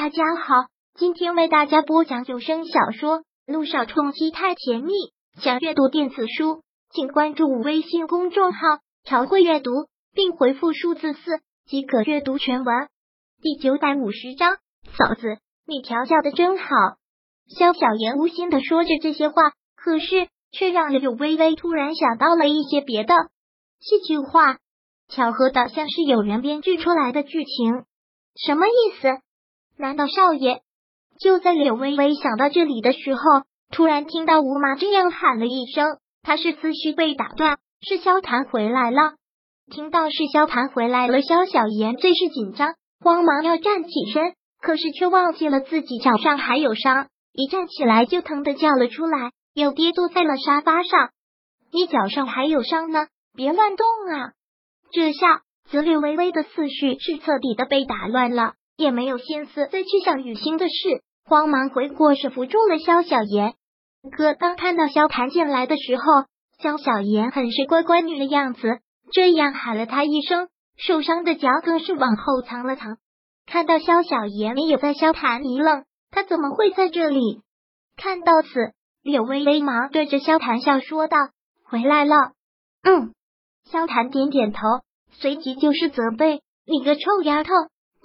大家好，今天为大家播讲有声小说《路上冲击太甜蜜》。想阅读电子书，请关注微信公众号“朝会阅读”，并回复数字四即可阅读全文。第九百五十章，嫂子，你调教的真好。肖小妍无心的说着这些话，可是却让柳微微突然想到了一些别的戏剧化、巧合的，像是有人编剧出来的剧情。什么意思？难道少爷？就在柳微微想到这里的时候，突然听到吴妈这样喊了一声，他是思绪被打断，是萧谭回来了。听到是萧谭回来了，萧小妍最是紧张，慌忙要站起身，可是却忘记了自己脚上还有伤，一站起来就疼的叫了出来，又跌坐在了沙发上。你脚上还有伤呢，别乱动啊！这下子柳微微的思绪是彻底的被打乱了。也没有心思再去想雨欣的事，慌忙回过神扶住了萧小妍。可当看到萧谭进来的时候，萧小妍很是乖乖女的样子，这样喊了他一声，受伤的脚更是往后藏了藏。看到萧小妍，也在萧谭一愣，他怎么会在这里？看到此，柳微微忙对着萧谭笑说道：“回来了。”嗯，萧谭点点头，随即就是责备：“你个臭丫头！”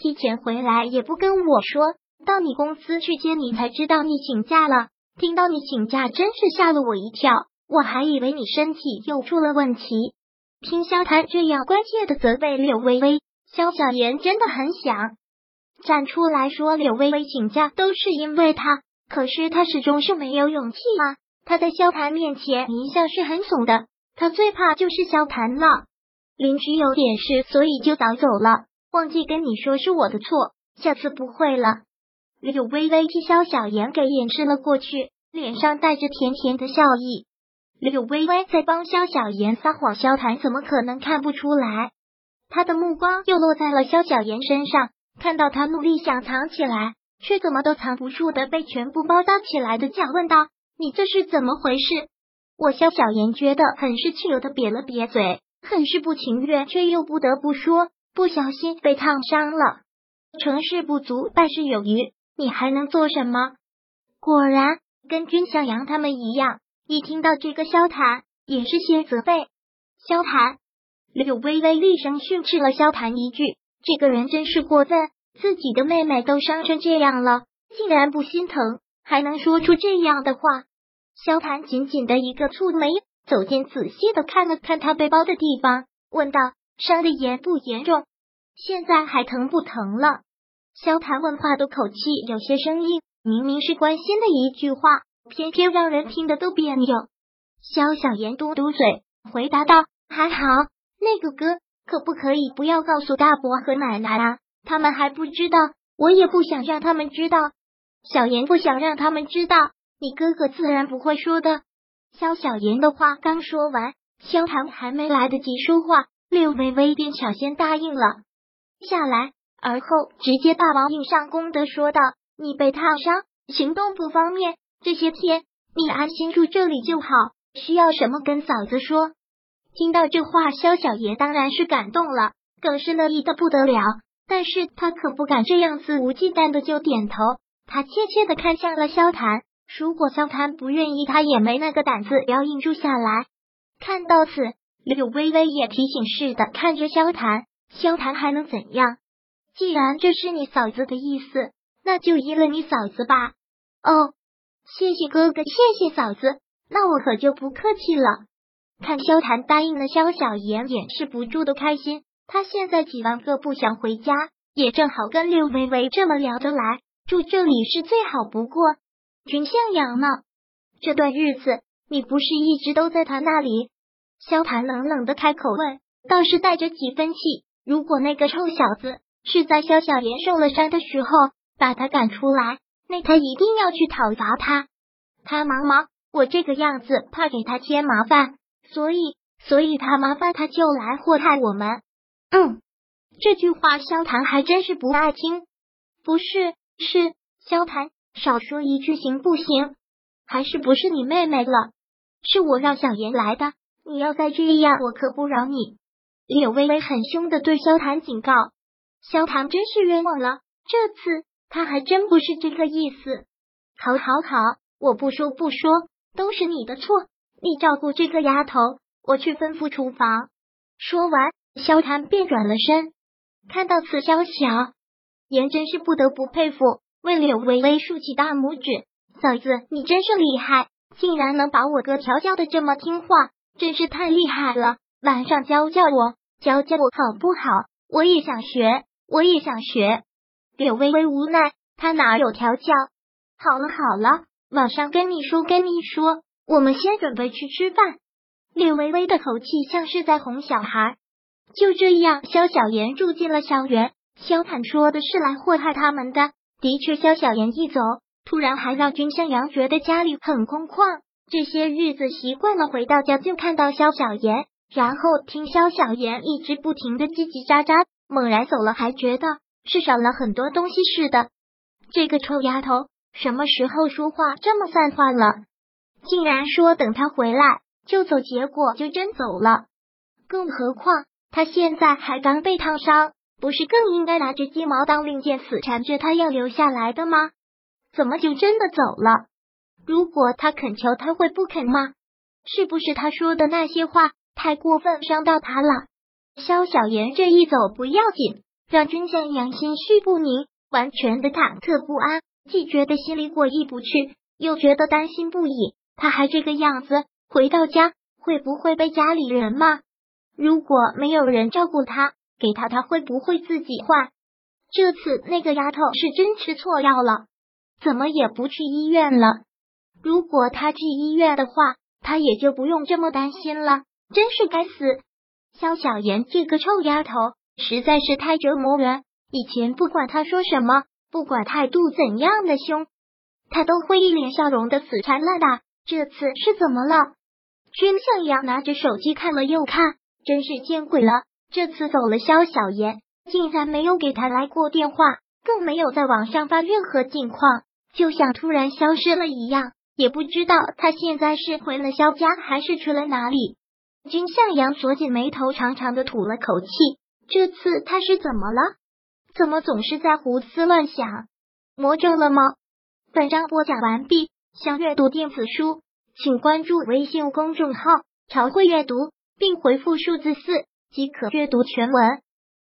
提前回来也不跟我说，到你公司去接你才知道你请假了。听到你请假，真是吓了我一跳，我还以为你身体又出了问题。听萧谈这样关切的责备柳微微，萧小言真的很想站出来说柳微微请假都是因为他，可是他始终是没有勇气啊。他在萧谈面前一向是很怂的，他最怕就是萧谈了。邻居有点事，所以就早走了。忘记跟你说是我的错，下次不会了。柳微微替萧小言给掩饰了过去，脸上带着甜甜的笑意。柳微微在帮萧小言撒谎，萧谈怎么可能看不出来？他的目光又落在了萧小言身上，看到他努力想藏起来，却怎么都藏不住的被全部包扎起来的脚，问道：“你这是怎么回事？”我萧小言觉得很是气，有的瘪了瘪嘴，很是不情愿，却又不得不说。不小心被烫伤了，成事不足败事有余，你还能做什么？果然跟君向阳他们一样，一听到这个萧谈也是些责备。萧谈，柳微微厉声训斥了萧谈一句：“这个人真是过分，自己的妹妹都伤成这样了，竟然不心疼，还能说出这样的话。”萧谈紧紧的一个蹙眉，走近仔细的看了看他背包的地方，问道。伤的严不严重？现在还疼不疼了？萧谭问话的口气有些生硬，明明是关心的一句话，偏偏让人听得都别扭。萧小言嘟嘟嘴，回答道：“还好。那个哥，可不可以不要告诉大伯和奶奶啊？他们还不知道，我也不想让他们知道。小言不想让他们知道，你哥哥自然不会说的。”萧小言的话刚说完，萧谭还没来得及说话。柳微微便抢先答应了下来，而后直接霸王硬上弓的，说道：“你被烫伤，行动不方便，这些天你安心住这里就好。需要什么跟嫂子说。”听到这话，萧小爷当然是感动了，更是乐意的不得了。但是他可不敢这样肆无忌惮的就点头，他怯怯的看向了萧谭。如果萧谭不愿意，他也没那个胆子要硬住下来。看到此。柳微微也提醒似的看着萧谈，萧谈还能怎样？既然这是你嫂子的意思，那就依了你嫂子吧。哦，谢谢哥哥，谢谢嫂子，那我可就不客气了。看萧谈答应了，萧小言掩饰不住的开心。他现在几万个不想回家，也正好跟柳微微这么聊得来，住这里是最好不过。君向阳呢？这段日子你不是一直都在他那里？萧谭冷冷的开口问，倒是带着几分气。如果那个臭小子是在萧小言受了伤的时候把他赶出来，那他一定要去讨伐他。他忙忙，我这个样子怕给他添麻烦，所以所以他麻烦他就来祸害我们。嗯，这句话萧谭还真是不爱听。不是，是萧谭少说一句行不行？还是不是你妹妹了？是我让小言来的。你要再这样，我可不饶你！柳微微很凶的对萧谭警告。萧谭真是冤枉了，这次他还真不是这个意思。好，好，好，我不说不说，都是你的错。你照顾这个丫头，我去吩咐厨房。说完，萧谈便转了身。看到此，萧小颜真是不得不佩服，为柳微微竖起大拇指。嫂子，你真是厉害，竟然能把我哥调教的这么听话，真是太厉害了。晚上教教我，教教我好不好？我也想学，我也想学。柳微微无奈，她哪有调教？好了好了，晚上跟你说跟你说，我们先准备去吃饭。柳微微的口气像是在哄小孩。就这样，萧小言住进了校园。萧坦说的是来祸害他们的，的确，萧小言一走，突然还让君向阳觉得家里很空旷。这些日子习惯了，回到家就看到肖小言，然后听肖小言一直不停的叽叽喳喳，猛然走了，还觉得是少了很多东西似的。这个臭丫头，什么时候说话这么散话了？竟然说等他回来就走，结果就真走了。更何况。他现在还刚被烫伤，不是更应该拿着鸡毛当令箭，死缠着他要留下来的吗？怎么就真的走了？如果他恳求，他会不肯吗？是不是他说的那些话太过分，伤到他了？萧小言这一走不要紧，让君向阳心绪不宁，完全的忐忑不安，既觉得心里过意不去，又觉得担心不已。他还这个样子，回到家会不会被家里人骂？如果没有人照顾他，给他他会不会自己换？这次那个丫头是真吃错药了，怎么也不去医院了？如果他去医院的话，他也就不用这么担心了。真是该死！萧小妍这个臭丫头实在是太折磨人。以前不管他说什么，不管态度怎样的凶，他都会一脸笑容的死缠烂打。这次是怎么了？君向阳拿着手机看了又看。真是见鬼了！这次走了，萧小妍竟然没有给他来过电话，更没有在网上发任何近况，就像突然消失了一样。也不知道他现在是回了萧家，还是去了哪里。君向阳锁紧眉头，长长的吐了口气。这次他是怎么了？怎么总是在胡思乱想？魔怔了吗？本章播讲完毕。想阅读电子书，请关注微信公众号“朝会阅读”。并回复数字四即可阅读全文。